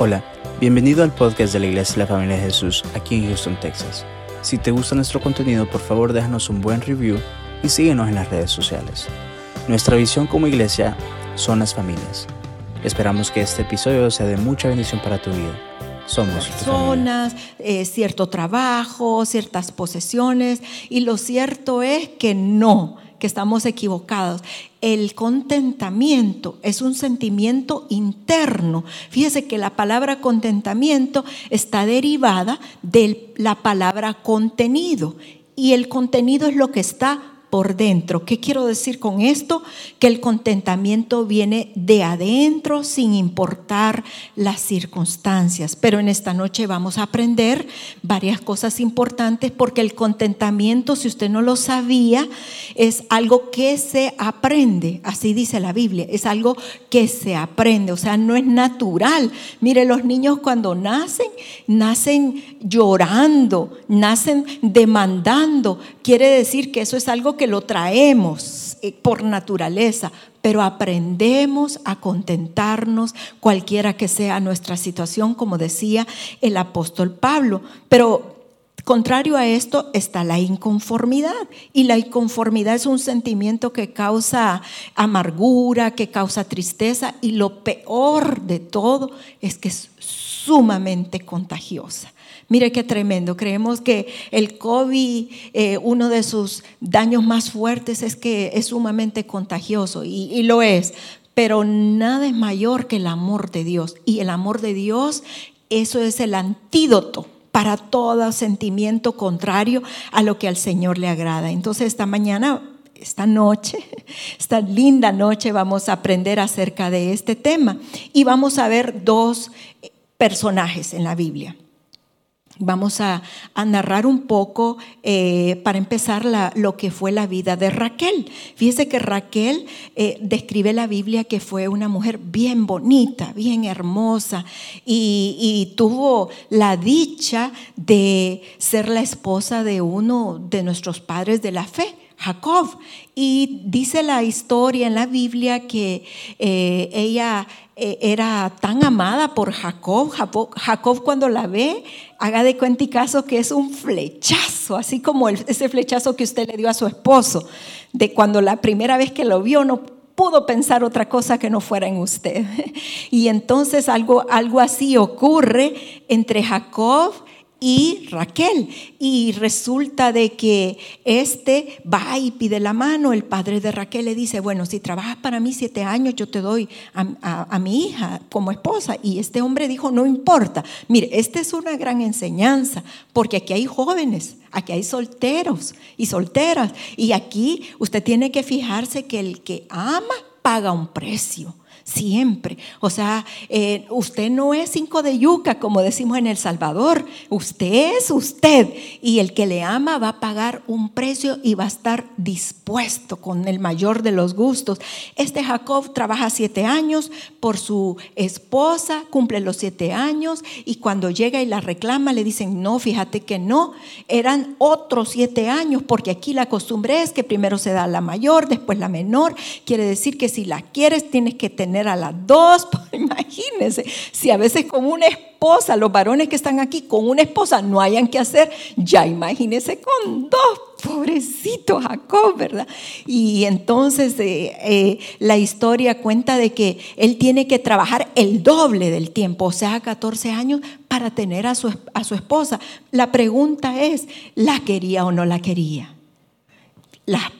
Hola, bienvenido al podcast de la Iglesia de la Familia de Jesús aquí en Houston, Texas. Si te gusta nuestro contenido, por favor déjanos un buen review y síguenos en las redes sociales. Nuestra visión como iglesia son las familias. Esperamos que este episodio sea de mucha bendición para tu vida. Somos personas, eh, cierto trabajo, ciertas posesiones. Y lo cierto es que no, que estamos equivocados. El contentamiento es un sentimiento interno. Fíjese que la palabra contentamiento está derivada de la palabra contenido. Y el contenido es lo que está por dentro. ¿Qué quiero decir con esto? Que el contentamiento viene de adentro sin importar las circunstancias. Pero en esta noche vamos a aprender varias cosas importantes porque el contentamiento, si usted no lo sabía, es algo que se aprende. Así dice la Biblia. Es algo que se aprende. O sea, no es natural. Mire, los niños cuando nacen, nacen llorando, nacen demandando. Quiere decir que eso es algo que lo traemos eh, por naturaleza, pero aprendemos a contentarnos cualquiera que sea nuestra situación, como decía el apóstol Pablo. Pero contrario a esto está la inconformidad. Y la inconformidad es un sentimiento que causa amargura, que causa tristeza y lo peor de todo es que es sumamente contagiosa. Mire qué tremendo. Creemos que el COVID, eh, uno de sus daños más fuertes es que es sumamente contagioso y, y lo es. Pero nada es mayor que el amor de Dios. Y el amor de Dios, eso es el antídoto para todo sentimiento contrario a lo que al Señor le agrada. Entonces esta mañana esta noche, esta linda noche, vamos a aprender acerca de este tema y vamos a ver dos personajes en la Biblia. Vamos a, narrar un poco, eh, para empezar, lo que fue la vida de Raquel. Fíjese que Raquel eh, describe la Biblia que fue una mujer bien bonita, bien hermosa, y tuvo la dicha de ser la esposa de uno de nuestros padres de la fe. Jacob. Y dice la historia en la Biblia que eh, ella eh, era tan amada por Jacob. Jacob. Cuando la ve, haga de cuenta caso que es un flechazo, así como ese flechazo que usted le dio a su esposo, de cuando la primera vez que lo vio no pudo pensar otra cosa que no fuera en usted. Y entonces algo, algo así ocurre entre Jacob y Raquel. Y resulta de que este va y pide la mano. El padre de Raquel le dice, bueno, si trabajas para mí siete años, yo te doy a- a mi hija como esposa. Y este hombre dijo, no importa. Mire, esta es una gran enseñanza, porque aquí hay jóvenes, aquí hay solteros y solteras. Y aquí usted tiene que fijarse que el que ama paga un precio. Siempre. O sea, eh, usted no es cinco de yuca, como decimos en El Salvador. Usted es usted. Y el que le ama va a pagar un precio y va a estar dispuesto con el mayor de los gustos. Este Jacob trabaja siete años por su esposa, cumple los siete años y cuando llega y la reclama le dicen, no, fíjate que no, eran otros siete años porque aquí la costumbre es que primero se da la mayor, después la menor. Quiere decir que si la quieres tienes que tener a las dos. Imagínense, si a veces con una esposa, los varones que están aquí con una esposa no hayan que hacer, ya imagínense con dos. Pobrecito Jacob, ¿verdad? Y entonces eh, eh, la historia cuenta de que él tiene que trabajar el doble del tiempo, o sea, 14 años, para tener a su, a su esposa. La pregunta es, ¿la quería o no la quería? Las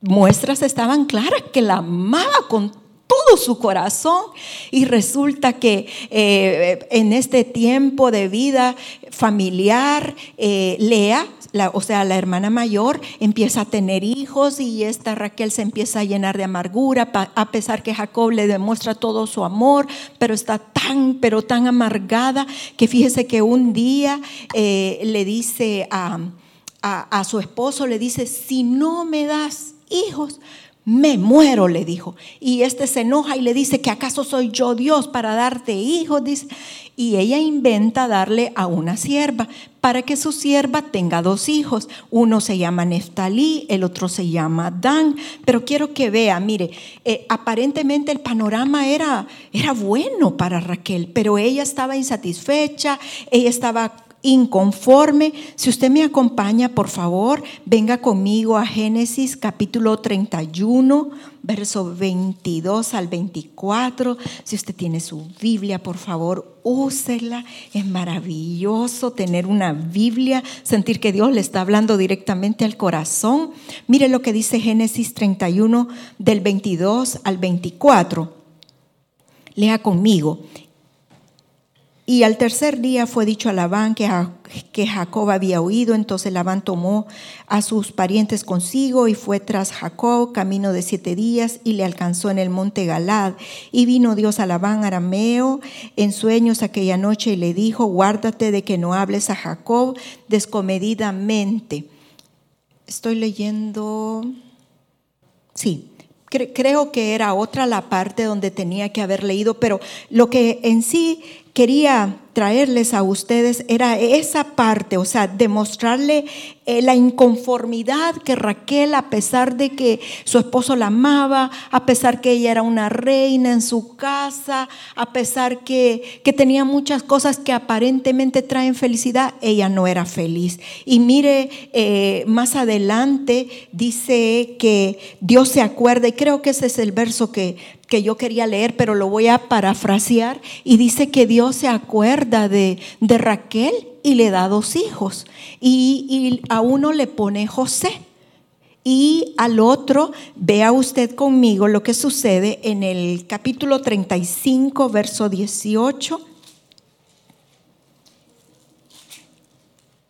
muestras estaban claras que la amaba con todo su corazón y resulta que eh, en este tiempo de vida familiar, eh, Lea, o sea, la hermana mayor, empieza a tener hijos y esta Raquel se empieza a llenar de amargura, a pesar que Jacob le demuestra todo su amor, pero está tan, pero tan amargada que fíjese que un día eh, le dice a, a- a su esposo, le dice, si no me das hijos, me muero, le dijo. Y este se enoja y le dice que acaso soy yo Dios para darte hijos, dice. Y ella inventa darle a una sierva para que su sierva tenga dos hijos. Uno se llama Neftalí, el otro se llama Dan. Pero quiero que vea, mire, eh, aparentemente el panorama era, era bueno para Raquel, pero ella estaba insatisfecha, ella estaba inconforme. Si usted me acompaña, por favor, venga conmigo a Génesis capítulo 31, verso 22 al 24. Si usted tiene su Biblia, por favor, úsela. Es maravilloso tener una Biblia, sentir que Dios le está hablando directamente al corazón. Mire lo que dice Génesis 31 del 22 al 24. Lea conmigo. Y al tercer día fue dicho a Labán que, que Jacob había huido, entonces Labán tomó a sus parientes consigo y fue tras Jacob camino de siete días y le alcanzó en el monte Galad. Y vino Dios a Labán arameo en sueños aquella noche y le dijo, guárdate de que no hables a Jacob descomedidamente. Estoy leyendo, sí, creo que era otra la parte donde tenía que haber leído, pero lo que en sí quería traerles a ustedes era esa parte, o sea, demostrarle eh, la inconformidad que Raquel, a pesar de que su esposo la amaba, a pesar que ella era una reina en su casa, a pesar que, que tenía muchas cosas que aparentemente traen felicidad, ella no era feliz. Y mire, eh, más adelante dice que Dios se acuerda, y creo que ese es el verso que que yo quería leer, pero lo voy a parafrasear, y dice que Dios se acuerda de, de Raquel y le da dos hijos, y, a uno le pone José. Y al otro, vea usted conmigo lo que sucede en el capítulo 35, verso 18.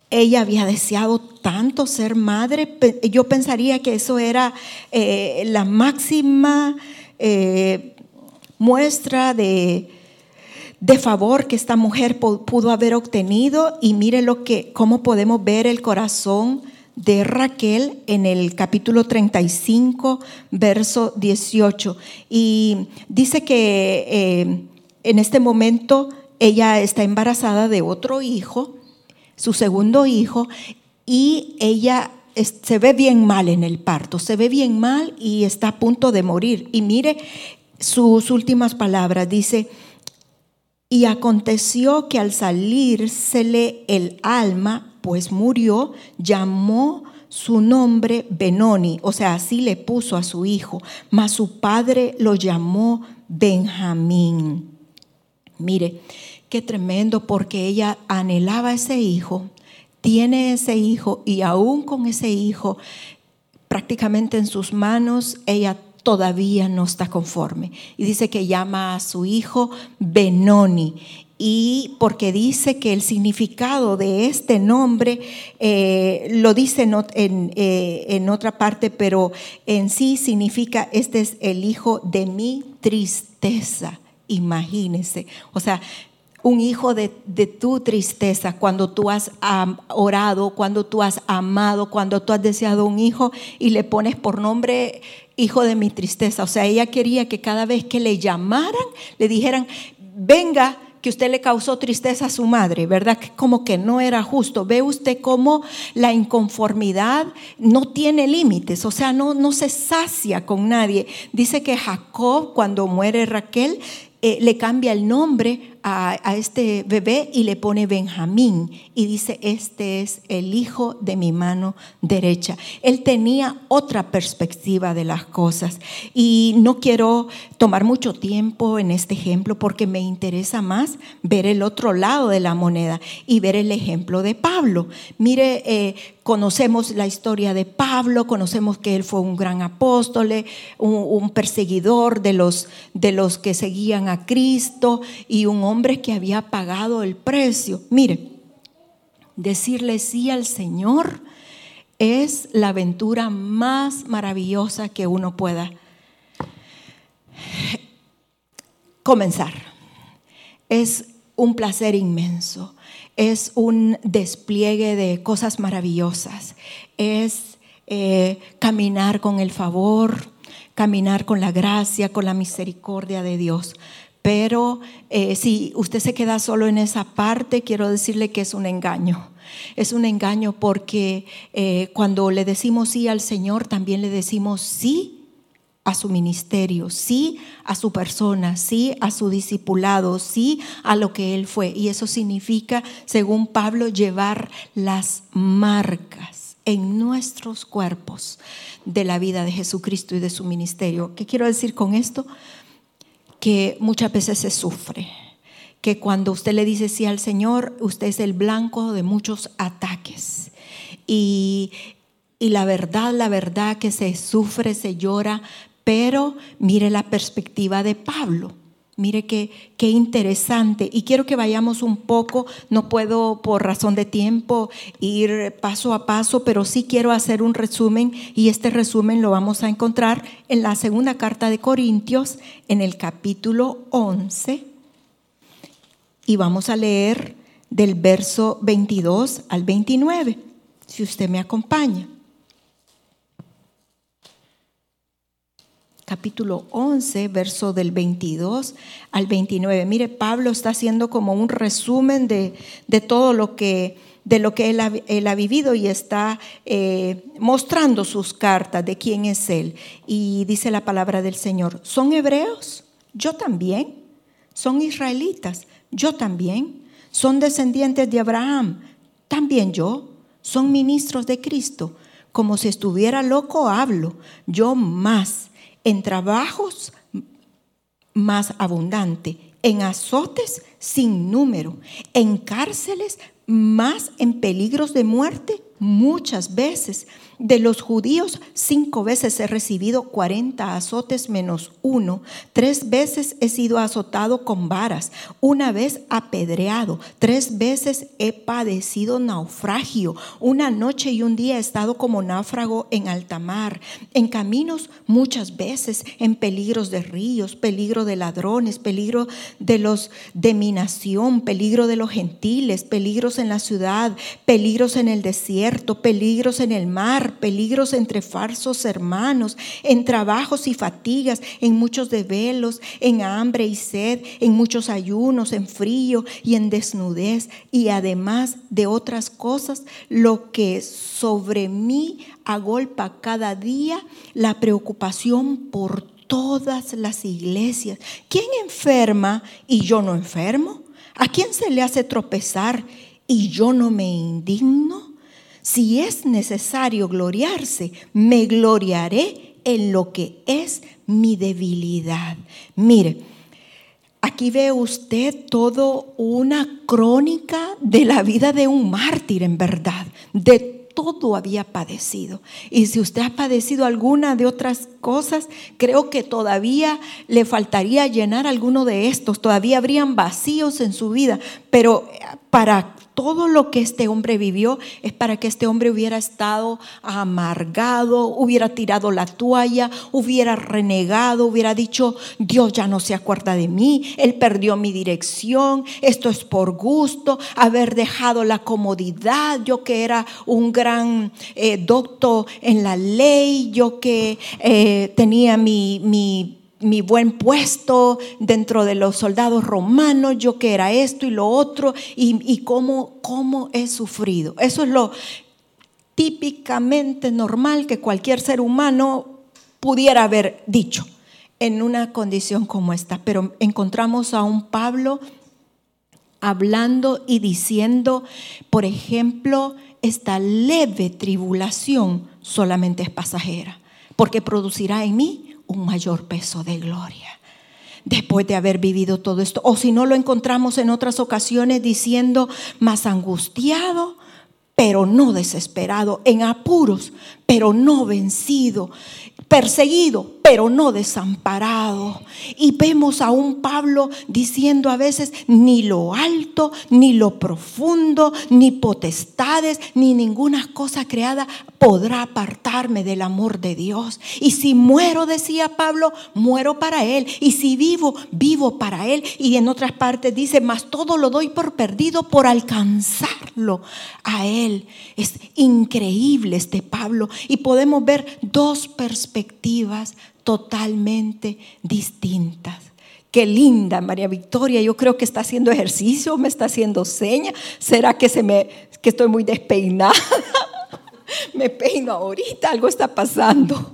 Ella había deseado tanto ser madre, yo pensaría que eso era eh, la máxima eh, muestra de, de favor que esta mujer pudo haber obtenido y mire lo que, cómo podemos ver el corazón de Raquel en el capítulo 35, verso 18. Y dice que eh, en este momento ella está embarazada de otro hijo, su segundo hijo, y ella se ve bien mal en el parto, se ve bien mal y está a punto de morir. Y mire sus últimas palabras, dice, y aconteció que al salírsele el alma, pues murió, llamó su nombre Benoni, o sea, así le puso a su hijo, mas su padre lo llamó Benjamín. Mire, qué tremendo porque ella anhelaba ese hijo, tiene ese hijo y aún con ese hijo prácticamente en sus manos, ella todavía no está conforme. Y dice que llama a su hijo Benoni. Y porque dice que el significado de este nombre eh, lo dice en, eh, en otra parte, pero en sí significa, este es el hijo de mi tristeza. Imagínense. O sea, un hijo de, tu tristeza, cuando tú has orado, cuando tú has amado, cuando tú has deseado un hijo y le pones por nombre hijo de mi tristeza. O sea, ella quería que cada vez que le llamaran, le dijeran, venga, que usted le causó tristeza a su madre, ¿verdad? Como que no era justo. Ve usted cómo la inconformidad no tiene límites, o sea, no, no se sacia con nadie. Dice que Jacob, cuando muere Raquel, eh, le cambia el nombre a, este bebé y le pone Benjamín y dice, este es el hijo de mi mano derecha. Él tenía otra perspectiva de las cosas y no quiero tomar mucho tiempo en este ejemplo porque me interesa más ver el otro lado de la moneda y ver el ejemplo de Pablo. Mire, eh, conocemos la historia de Pablo, conocemos que él fue un gran apóstol, un, perseguidor de los, de los que seguían a Cristo y un hombre hombre que había pagado el precio. Mire, decirle sí al Señor es la aventura más maravillosa que uno pueda comenzar. Es un placer inmenso, es un despliegue de cosas maravillosas, es eh, caminar con el favor caminar con la gracia, con la misericordia de Dios. Pero eh, si usted se queda solo en esa parte, quiero decirle que es un engaño. Es un engaño porque eh, cuando le decimos sí al Señor, también le decimos sí a su ministerio, sí a su persona, sí a su discipulado, sí a lo que Él fue. Y eso significa, según Pablo, llevar las marcas en nuestros cuerpos de la vida de Jesucristo y de su ministerio. ¿Qué quiero decir con esto? Que muchas veces se sufre, que cuando usted le dice sí al Señor, usted es el blanco de muchos ataques. Y, y la verdad, la verdad que se sufre, se llora, pero mire la perspectiva de Pablo. Mire qué, qué, interesante. Y quiero que vayamos un poco, no puedo por razón de tiempo ir paso a paso, pero sí quiero hacer un resumen y este resumen lo vamos a encontrar en la segunda carta de Corintios, en el capítulo 11. Y vamos a leer del verso 22 al 29, si usted me acompaña. Capítulo 11, verso del 22 al 29. Mire, Pablo está haciendo como un resumen de, todo lo que, de lo que él ha, vivido y está eh, mostrando sus cartas de quién es él. Y dice la palabra del Señor, ¿son hebreos? Yo también. ¿Son israelitas? Yo también. ¿Son descendientes de Abraham? También yo. ¿Son ministros de Cristo? Como si estuviera loco hablo. Yo más en trabajos más abundante, en azotes sin número, en cárceles más en peligros de muerte muchas veces de los judíos, cinco veces he recibido cuarenta azotes menos uno. Tres veces he sido azotado con varas. Una vez apedreado. Tres veces he padecido naufragio. Una noche y un día he estado como náufrago en alta mar. En caminos muchas veces. En peligros de ríos, peligro de ladrones, peligro de los de mi nación, peligro de los gentiles, peligros en la ciudad, peligros en el desierto, peligros en el mar peligros entre falsos hermanos, en trabajos y fatigas, en muchos desvelos, en hambre y sed, en muchos ayunos, en frío y en desnudez, y además de otras cosas, lo que sobre mí agolpa cada día la preocupación por todas las iglesias. ¿Quién enferma y yo no enfermo? ¿A quién se le hace tropezar y yo no me indigno? Si es necesario gloriarse, me gloriaré en lo que es mi debilidad. Mire, aquí ve usted todo una crónica de la vida de un mártir en verdad, todo había padecido. Y si usted ha padecido alguna de otras cosas, creo que todavía le faltaría llenar alguno de estos, todavía habrían vacíos en su vida, pero para todo lo que este hombre vivió es para que este hombre hubiera estado amargado, hubiera tirado la toalla, hubiera renegado, hubiera dicho, Dios ya no se acuerda de mí, Él perdió mi dirección, esto es por gusto, haber dejado la comodidad, yo que era un gran eh, doctor en la ley, yo que eh, tenía mi, mi mi buen puesto dentro de los soldados romanos, yo que era esto y lo otro, y, cómo, cómo he sufrido. Eso es lo típicamente normal que cualquier ser humano pudiera haber dicho en una condición como esta. Pero encontramos a un Pablo hablando y diciendo, por ejemplo, esta leve tribulación solamente es pasajera, porque producirá en mí un mayor peso de gloria. Después de haber vivido todo esto. O si no lo encontramos en otras ocasiones diciendo, más angustiado, pero no desesperado, en apuros, pero no vencido, perseguido, pero no desamparado. Y vemos a un Pablo diciendo a veces, ni lo alto, ni lo profundo, ni potestades, ni ninguna cosa creada podrá apartarme del amor de Dios. Y si muero, decía Pablo, muero para Él. Y si vivo, vivo para Él. Y en otras partes dice, más todo lo doy por perdido por alcanzar buscarlo a Él. Es increíble este Pablo y podemos ver dos perspectivas totalmente distintas. Qué linda María Victoria, yo creo que está haciendo ejercicio, me está haciendo seña. ¿Será que se me que estoy muy despeinada? me peino ahorita, algo está pasando.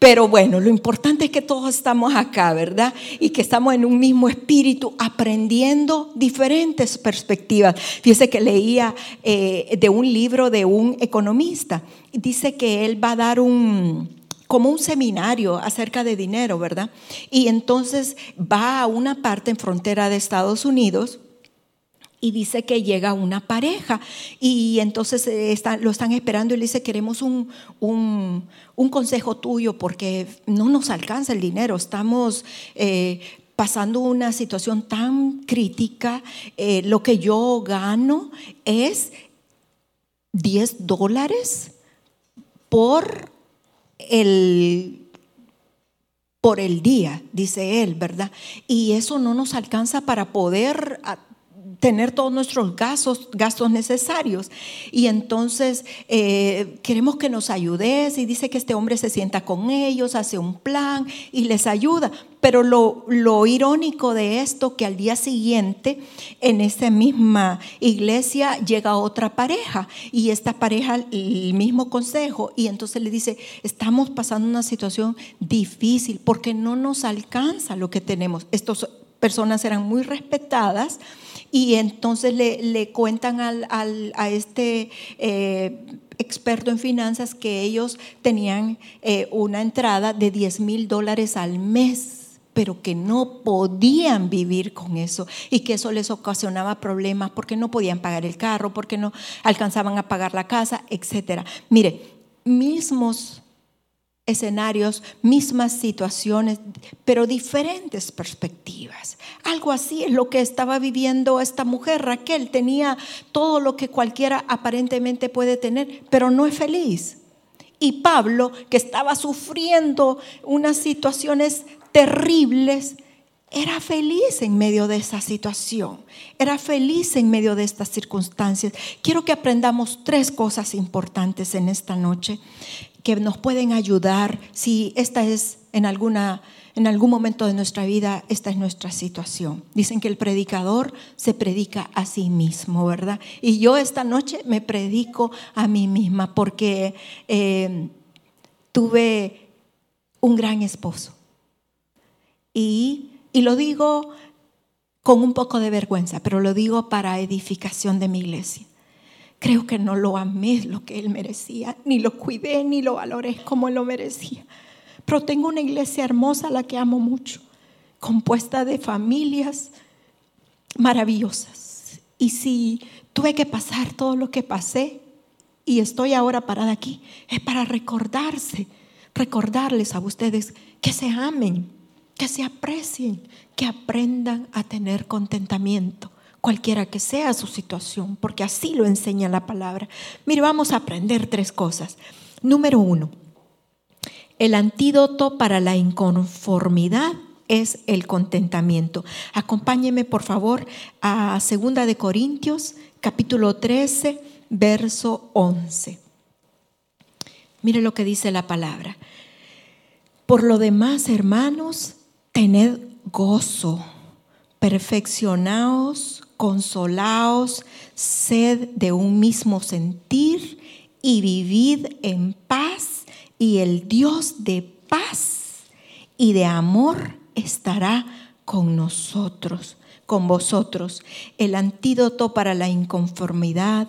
Pero bueno, lo importante es que todos estamos acá, ¿verdad? Y que estamos en un mismo espíritu aprendiendo diferentes perspectivas. Fíjese que leía eh, de un libro de un economista. Dice que él va a dar un, como un seminario acerca de dinero, ¿verdad? Y entonces va a una parte en frontera de Estados Unidos y dice que llega una pareja. Y entonces eh, lo están esperando y le dice, queremos un, consejo tuyo porque no nos alcanza el dinero, estamos eh, pasando una situación tan crítica, eh, lo que yo gano es 10 dólares por el por el día, dice él, ¿verdad? Y eso no nos alcanza para poder tener todos nuestros gastos, necesarios. Y entonces eh, queremos que nos ayudes y dice que este hombre se sienta con ellos, hace un plan y les ayuda. Pero lo, lo irónico de esto que al día siguiente en esa misma iglesia llega otra pareja y esta pareja el mismo consejo y entonces le dice, estamos pasando una situación difícil porque no nos alcanza lo que tenemos. Estas personas eran muy respetadas y entonces le, cuentan a este eh, experto en finanzas que ellos tenían eh, una entrada de 10 mil dólares al mes pero que no podían vivir con eso y que eso les ocasionaba problemas porque no podían pagar el carro, porque no alcanzaban a pagar la casa, etc. Mire, mismos escenarios, mismas situaciones, pero diferentes perspectivas. Algo así es lo que estaba viviendo esta mujer. Raquel tenía todo lo que cualquiera aparentemente puede tener, pero no es feliz. Y Pablo, que estaba sufriendo unas situaciones terribles, era feliz en medio de esa situación, era feliz en medio de estas circunstancias. Quiero que aprendamos tres cosas importantes en esta noche que nos pueden ayudar si esta es en alguna en algún momento de nuestra vida esta es nuestra situación. Dicen que el predicador se predica a sí mismo, ¿verdad? Y yo esta noche me predico a mí misma porque eh, tuve un gran esposo. Y, y lo digo con un poco de vergüenza, pero lo digo para edificación de mi iglesia. Creo que no lo amé lo que él merecía, ni lo cuidé, ni lo valoré como él lo merecía. Pero tengo una iglesia hermosa a la que amo mucho, compuesta de familias maravillosas. Y si tuve que pasar todo lo que pasé y estoy ahora parada aquí, es para recordarse, recordarles a ustedes que se amen, que se aprecien, que aprendan a tener contentamiento cualquiera que sea su situación, porque así lo enseña la palabra. Mire, vamos a aprender tres cosas. Número uno, el antídoto para la inconformidad es el contentamiento. Acompáñeme, por favor, a Segunda de Corintios, capítulo 13, verso 11. Mire lo que dice la palabra. Por lo demás, hermanos, tened gozo, perfeccionaos, consolaos, sed de un mismo sentir y vivid en paz y el Dios de paz y de amor estará con nosotros, con vosotros. El antídoto para la inconformidad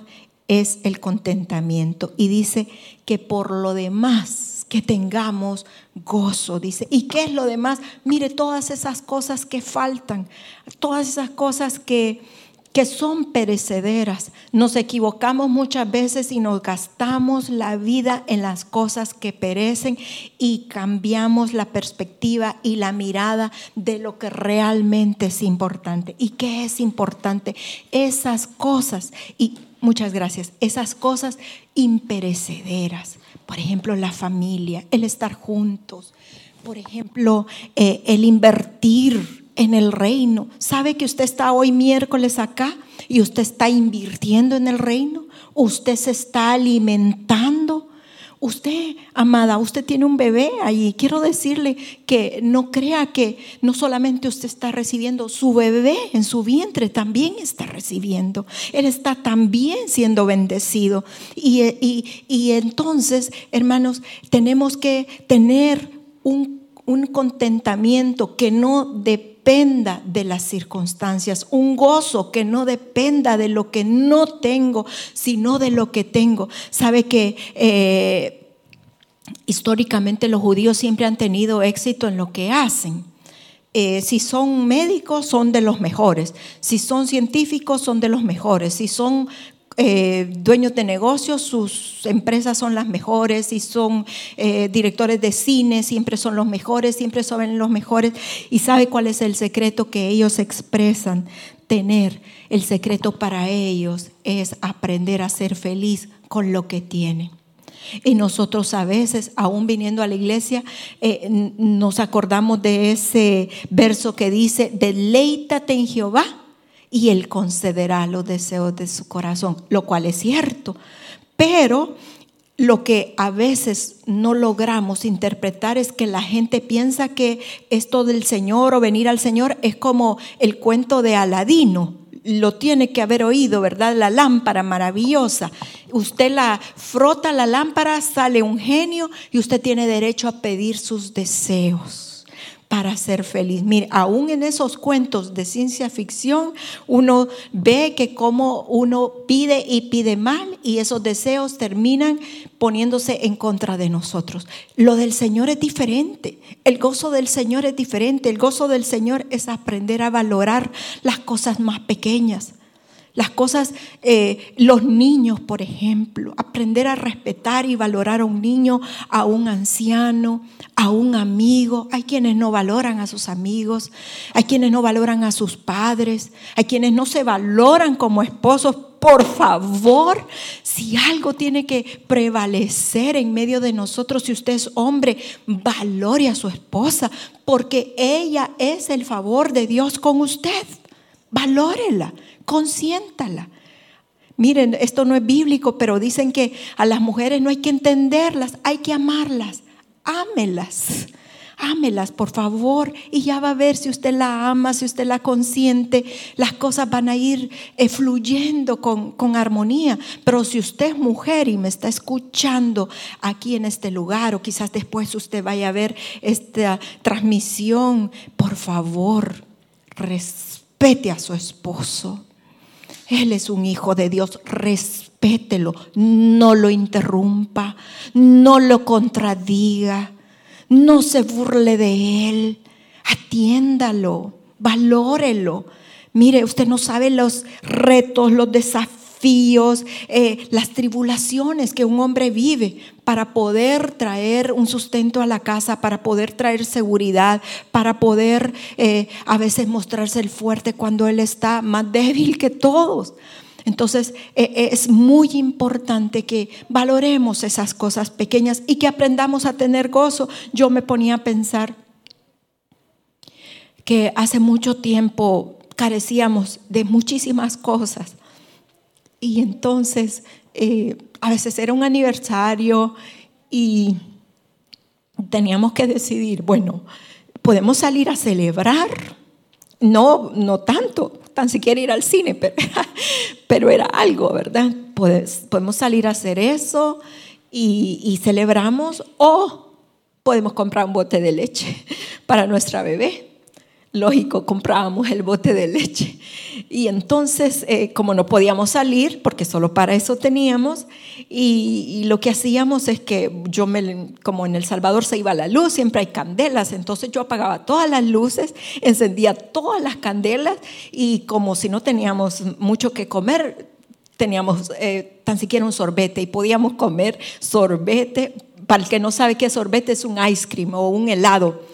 es el contentamiento y dice que por lo demás que tengamos gozo, dice. ¿Y qué es lo demás? Mire todas esas cosas que faltan, todas esas cosas que que son perecederas. Nos equivocamos muchas veces y nos gastamos la vida en las cosas que perecen y cambiamos la perspectiva y la mirada de lo que realmente es importante. ¿Y qué es importante? Esas cosas, y muchas gracias, esas cosas imperecederas. Por ejemplo, la familia, el estar juntos. Por ejemplo, eh, el invertir en el reino. ¿Sabe que usted está hoy miércoles acá y usted está invirtiendo en el reino? ¿Usted se está alimentando? Usted, amada, usted tiene un bebé ahí. Quiero decirle que no crea que no solamente usted está recibiendo, su bebé en su vientre también está recibiendo. Él está también siendo bendecido. Y, y entonces, hermanos, tenemos que tener un, un contentamiento que no dependa de las circunstancias, un gozo que no dependa de lo que no tengo, sino de lo que tengo. Sabe que eh, históricamente los judíos siempre han tenido éxito en lo que hacen. Eh, si son médicos, son de los mejores. Si son científicos, son de los mejores. Si son eh, dueños de negocios, sus empresas son las mejores, si son eh, directores de cine, siempre son los mejores, siempre son los mejores. Y sabe cuál es el secreto que ellos expresan, tener. El secreto para ellos es aprender a ser feliz con lo que tienen. Y nosotros a veces, aún viniendo a la iglesia, eh, nos acordamos de ese verso que dice, deleítate en Jehová y Él concederá los deseos de su corazón, lo cual es cierto. Pero lo que a veces no logramos interpretar es que la gente piensa que esto del Señor o venir al Señor es como el cuento de Aladino. Lo tiene que haber oído, ¿verdad? La lámpara maravillosa. Usted la frota la lámpara, sale un genio y usted tiene derecho a pedir sus deseos para ser feliz. Mire, aún en esos cuentos de ciencia ficción, uno ve que como uno pide y pide mal y esos deseos terminan poniéndose en contra de nosotros. Lo del Señor es diferente. El gozo del Señor es diferente. El gozo del Señor es aprender a valorar las cosas más pequeñas. Las cosas, eh, los niños, por ejemplo, aprender a respetar y valorar a un niño, a un anciano, a un amigo. Hay quienes no valoran a sus amigos, hay quienes no valoran a sus padres, hay quienes no se valoran como esposos. Por favor, si algo tiene que prevalecer en medio de nosotros, si usted es hombre, valore a su esposa, porque ella es el favor de Dios con usted. Valórela consiéntala. Miren, esto no es bíblico, pero dicen que a las mujeres no hay que entenderlas, hay que amarlas. Ámelas. Ámelas, por favor, y ya va a ver si usted la ama, si usted la consiente, las cosas van a ir eh, fluyendo con, con armonía. Pero si usted es mujer y me está escuchando aquí en este lugar, o quizás después usted vaya a ver esta transmisión, por favor, respete a su esposo él es un hijo de Dios, respételo, no lo interrumpa, no lo contradiga, no se burle de él, atiéndalo, valórelo. Mire, usted no sabe los retos, los desafíos eh, las tribulaciones que un hombre vive para poder traer un sustento a la casa, para poder traer seguridad, para poder eh, a veces mostrarse el fuerte cuando él está más débil que todos. Entonces eh, es muy importante que valoremos esas cosas pequeñas y que aprendamos a tener gozo. Yo me ponía a pensar que hace mucho tiempo carecíamos de muchísimas cosas y entonces, eh, a veces era un aniversario y teníamos que decidir, bueno, podemos salir a celebrar, no, no tanto, tan siquiera ir al cine, pero, pero era algo, ¿verdad? podemos salir a hacer eso y, y celebramos o podemos comprar un bote de leche para nuestra bebé lógico, comprábamos el bote de leche. Y entonces, eh, como no podíamos salir, porque solo para eso teníamos, y, lo que hacíamos es que yo, me, como en El Salvador se iba la luz, siempre hay candelas, entonces yo apagaba todas las luces, encendía todas las candelas, y como si no teníamos mucho que comer, teníamos eh, tan siquiera un sorbete y podíamos comer sorbete. Para el que no sabe qué sorbete, es un ice cream o un helado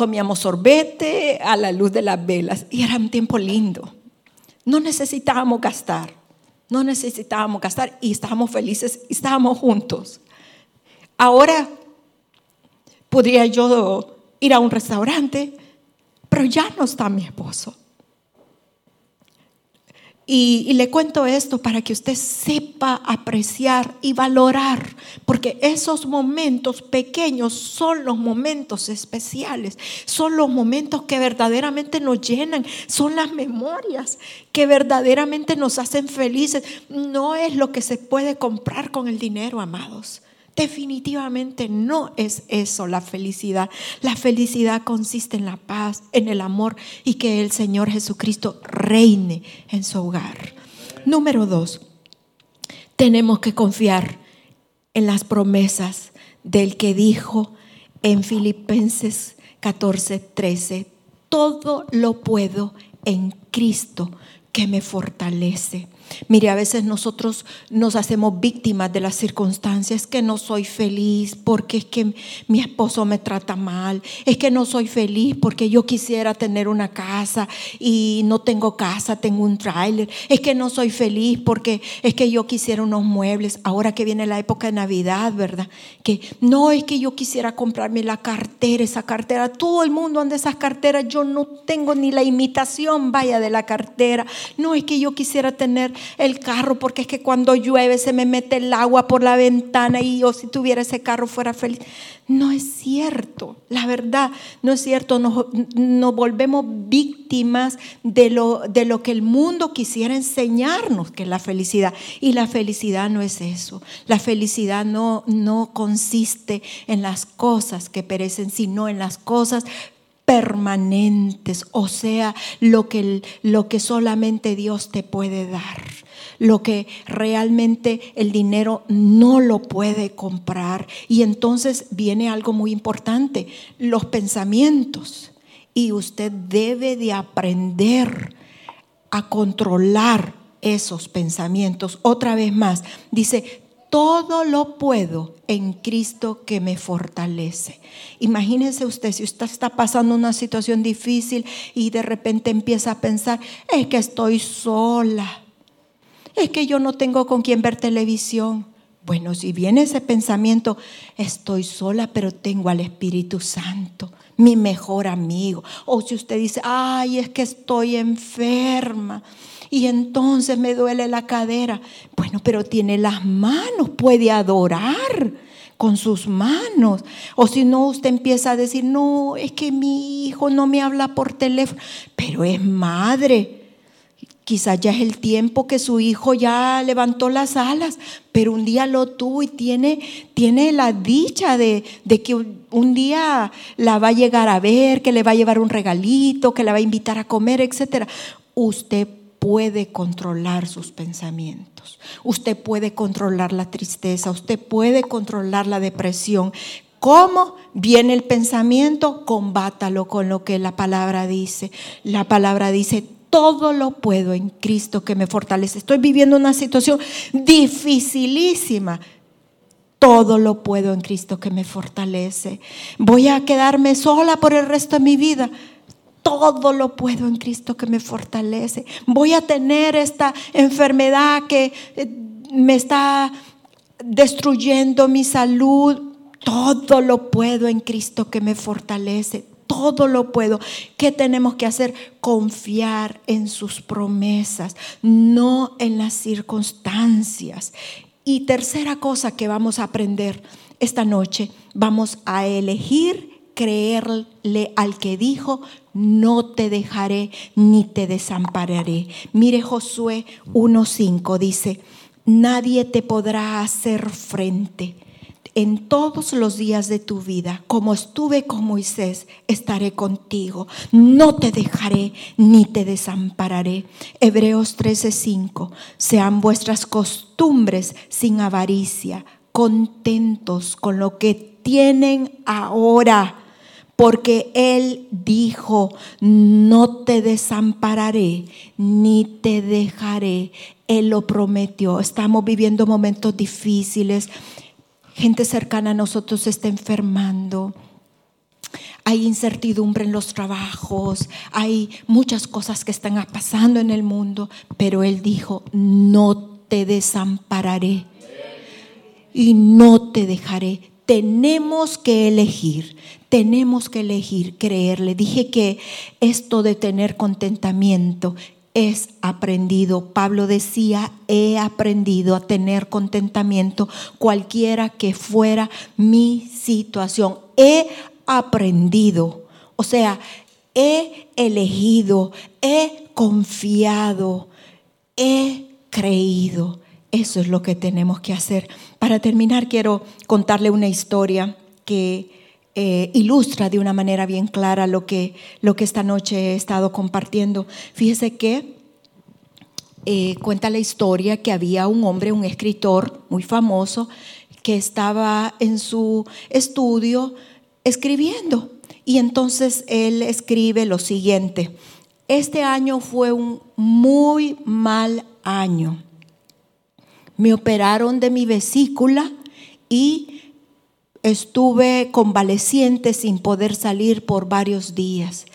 comíamos sorbete a la luz de las velas y era un tiempo lindo. No necesitábamos gastar, no necesitábamos gastar y estábamos felices y estábamos juntos. Ahora podría yo ir a un restaurante, pero ya no está mi esposo. Y, le cuento esto para que usted sepa apreciar y valorar, porque esos momentos pequeños son los momentos especiales, son los momentos que verdaderamente nos llenan, son las memorias que verdaderamente nos hacen felices. No es lo que se puede comprar con el dinero, amados. Definitivamente no es eso la felicidad. La felicidad consiste en la paz, en el amor y que el Señor Jesucristo reine en su hogar. Número dos, tenemos que confiar en las promesas del que dijo en Filipenses 14, 13, todo lo puedo en Cristo que me fortalece. Mire, a veces nosotros nos hacemos víctimas de las circunstancias, que no soy feliz porque es que mi esposo me trata mal, es que no soy feliz porque yo quisiera tener una casa y no tengo casa, tengo un tráiler, es que no soy feliz porque es que yo quisiera unos muebles, ahora que viene la época de Navidad, ¿verdad? Que no es que yo quisiera comprarme la cartera, esa cartera, todo el mundo anda esas carteras, yo no tengo ni la imitación, vaya, de la cartera, no es que yo quisiera tener el carro porque es que cuando llueve se me mete el agua por la ventana y yo si tuviera ese carro fuera feliz. No es cierto, la verdad, no es cierto. Nos, nos volvemos víctimas de lo, de lo que el mundo quisiera enseñarnos que es la felicidad. Y la felicidad no es eso. La felicidad no, no consiste en las cosas que perecen, sino en las cosas permanentes, o sea, lo que, lo que solamente Dios te puede dar, lo que realmente el dinero no lo puede comprar. Y entonces viene algo muy importante, los pensamientos. Y usted debe de aprender a controlar esos pensamientos. Otra vez más, dice, todo lo puedo en Cristo que me fortalece. Imagínese usted si usted está pasando una situación difícil y de repente empieza a pensar, es que estoy sola, es que yo no tengo con quién ver televisión. Bueno, si viene ese pensamiento, estoy sola, pero tengo al Espíritu Santo, mi mejor amigo. O si usted dice, ay, es que estoy enferma y entonces me duele la cadera. Bueno, pero tiene las manos, puede adorar con sus manos. O si no, usted empieza a decir, no, es que mi hijo no me habla por teléfono, pero es madre. Quizás ya es el tiempo que su hijo ya levantó las alas, pero un día lo tuvo y tiene, tiene la dicha de, de, que un día la va a llegar a ver, que le va a llevar un regalito, que la va a invitar a comer, etc. Usted puede controlar sus pensamientos. Usted puede controlar la tristeza, usted puede controlar la depresión. ¿Cómo viene el pensamiento? Combátalo con lo que la palabra dice. La palabra dice, todo lo puedo en Cristo que me fortalece. Estoy viviendo una situación dificilísima. Todo lo puedo en Cristo que me fortalece. Voy a quedarme sola por el resto de mi vida todo lo puedo en Cristo que me fortalece. Voy a tener esta enfermedad que eh, me está destruyendo mi salud. Todo lo puedo en Cristo que me fortalece. Todo lo puedo. ¿Qué tenemos que hacer? Confiar en sus promesas, no en las circunstancias. Y tercera cosa que vamos a aprender esta noche, vamos a elegir creerle al que dijo, no te dejaré ni te desampararé. Mire Josué 1.5 dice, nadie te podrá hacer frente. En todos los días de tu vida, como estuve con Moisés, estaré contigo. No te dejaré ni te desampararé. Hebreos 13:5. Sean vuestras costumbres sin avaricia, contentos con lo que tienen ahora porque Él dijo, no te desampararé ni te dejaré. Él lo prometió. Estamos viviendo momentos difíciles. Gente cercana a nosotros está enfermando. Hay incertidumbre en los trabajos, hay muchas cosas que están pasando en el mundo, pero Él dijo, no te desampararé y no te dejaré tenemos que elegir, tenemos que elegir creerle. Dije que esto de tener contentamiento es aprendido. Pablo decía, he aprendido a tener contentamiento cualquiera que fuera mi situación. He aprendido, o sea, he elegido, he confiado, he creído. Eso es lo que tenemos que hacer. Para terminar, quiero contarle una historia que eh, ilustra de una manera bien clara lo que, lo que esta noche he estado compartiendo. Fíjese que eh, cuenta la historia que había un hombre, un escritor muy famoso, que estaba en su estudio escribiendo. Y entonces él escribe lo siguiente, este año fue un muy mal año me operaron de mi vesícula y estuve convaleciente sin poder salir por varios días.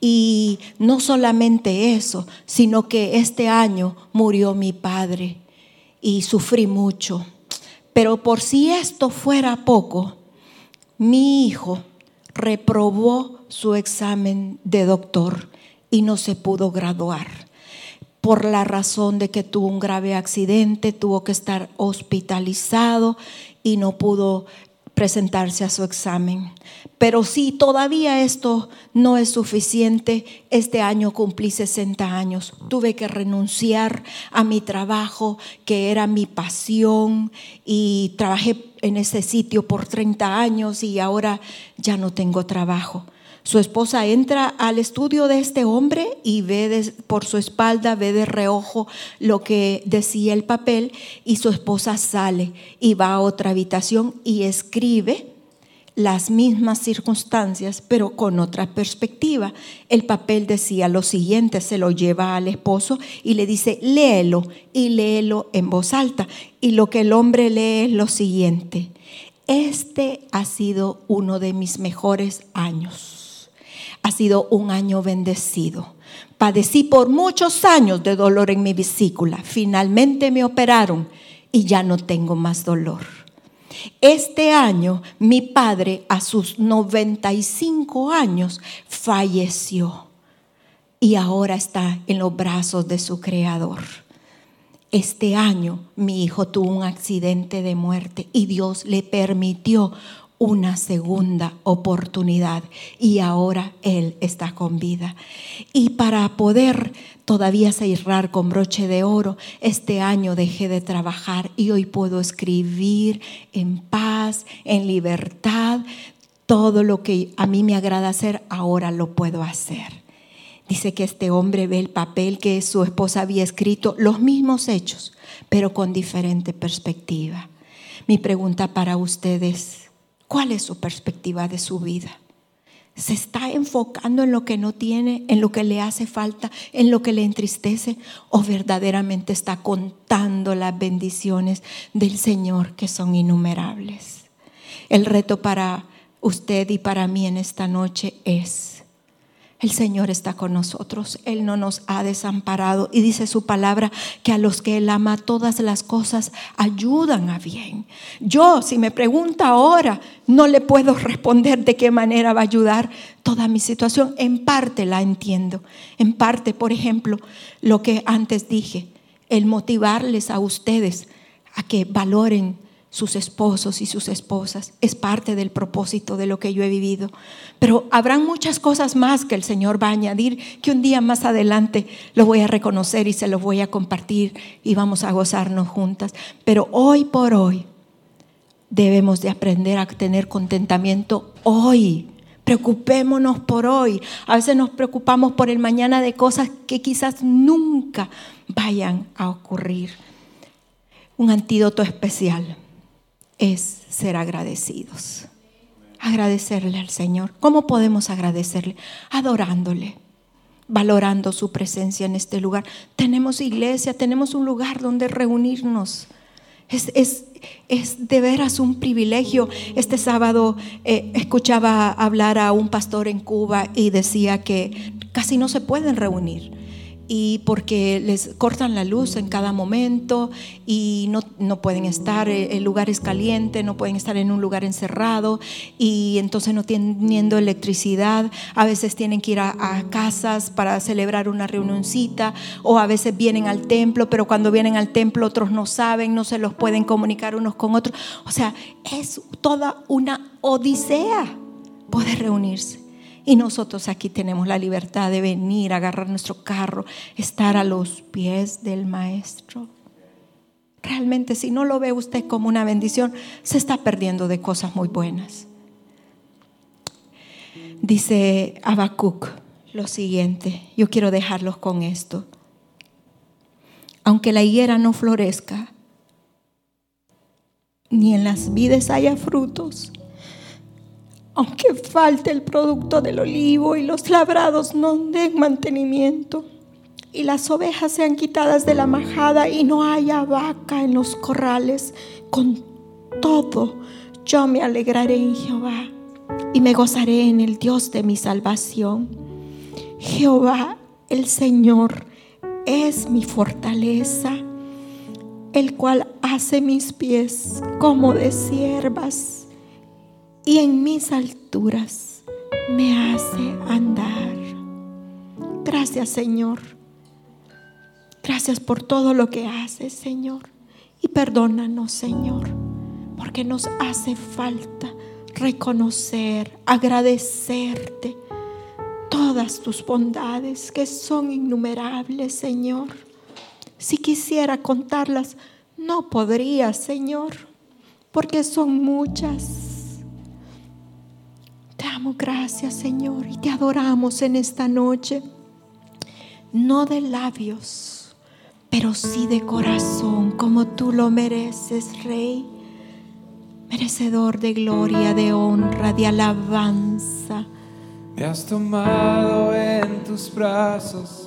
Y no solamente eso, sino que este año murió mi padre y sufrí mucho. Pero por si esto fuera poco, mi hijo reprobó su examen de doctor y no se pudo graduar por la razón de que tuvo un grave accidente, tuvo que estar hospitalizado y no pudo presentarse a su examen. Pero si todavía esto no es suficiente, este año cumplí 60 años. Tuve que renunciar a mi trabajo, que era mi pasión, y trabajé en ese sitio por 30 años y ahora ya no tengo trabajo. Su esposa entra al estudio de este hombre y ve por su espalda, ve de reojo lo que decía el papel y su esposa sale y va a otra habitación y escribe las mismas circunstancias, pero con otra perspectiva. El papel decía lo siguiente, se lo lleva al esposo y le dice, léelo y léelo en voz alta. Y lo que el hombre lee es lo siguiente, este ha sido uno de mis mejores años ha sido un año bendecido. Padecí por muchos años de dolor en mi vesícula. Finalmente me operaron y ya no tengo más dolor. Este año mi padre a sus 95 años falleció y ahora está en los brazos de su creador. Este año mi hijo tuvo un accidente de muerte y Dios le permitió una segunda oportunidad y ahora Él está con vida. Y para poder todavía cerrar con broche de oro, este año dejé de trabajar y hoy puedo escribir en paz, en libertad. Todo lo que a mí me agrada hacer, ahora lo puedo hacer. Dice que este hombre ve el papel que su esposa había escrito, los mismos hechos, pero con diferente perspectiva. Mi pregunta para ustedes ¿Cuál es su perspectiva de su vida? ¿Se está enfocando en lo que no tiene, en lo que le hace falta, en lo que le entristece? ¿O verdaderamente está contando las bendiciones del Señor que son innumerables? El reto para usted y para mí en esta noche es el Señor está con nosotros, Él no nos ha desamparado y dice su palabra que a los que Él ama todas las cosas ayudan a bien. Yo, si me pregunta ahora, no le puedo responder de qué manera va a ayudar toda mi situación. En parte la entiendo. En parte, por ejemplo, lo que antes dije, el motivarles a ustedes a que valoren sus esposos y sus esposas. Es parte del propósito de lo que yo he vivido. Pero habrán muchas cosas más que el Señor va a añadir, que un día más adelante lo voy a reconocer y se lo voy a compartir y vamos a gozarnos juntas. Pero hoy por hoy debemos de aprender a tener contentamiento hoy. Preocupémonos por hoy. A veces nos preocupamos por el mañana de cosas que quizás nunca vayan a ocurrir. Un antídoto especial es ser agradecidos. Agradecerle al Señor. ¿Cómo podemos agradecerle? Adorándole, valorando su presencia en este lugar. Tenemos iglesia, tenemos un lugar donde reunirnos. Es, de veras un privilegio. Este sábado eh, escuchaba hablar a un pastor en Cuba y decía que casi no se pueden reunir y porque les cortan la luz en cada momento y no, no, pueden estar en lugares calientes, no pueden estar en un lugar encerrado y entonces no teniendo electricidad, a veces tienen que ir a, a casas para celebrar una reunioncita o a veces vienen al templo, pero cuando vienen al templo otros no saben, no se los pueden comunicar unos con otros. O sea, es toda una odisea poder reunirse. Y nosotros aquí tenemos la libertad de venir, agarrar nuestro carro, estar a los pies del Maestro. Realmente si no lo ve usted como una bendición, se está perdiendo de cosas muy buenas. Dice Habacuc lo siguiente, yo quiero dejarlos con esto. Aunque la higuera no florezca, ni en las vides haya frutos, aunque falte el producto del olivo y los labrados no den mantenimiento, y las ovejas sean quitadas de la majada y no haya vaca en los corrales, con todo yo me alegraré en Jehová y me gozaré en el Dios de mi salvación. Jehová, el Señor, es mi fortaleza, el cual hace mis pies como de siervas y en mis alturas me hace andar. Gracias Señor. Gracias por todo lo que haces Señor. Y perdónanos Señor, porque nos hace falta reconocer, agradecerte todas tus bondades que son innumerables Señor. Si quisiera contarlas, no podría Señor, porque son muchas gracias, Señor, y te adoramos en esta noche. No de labios, pero sí de corazón, como tú lo mereces, Rey. Merecedor de gloria, de honra, de alabanza. Me has tomado en tus brazos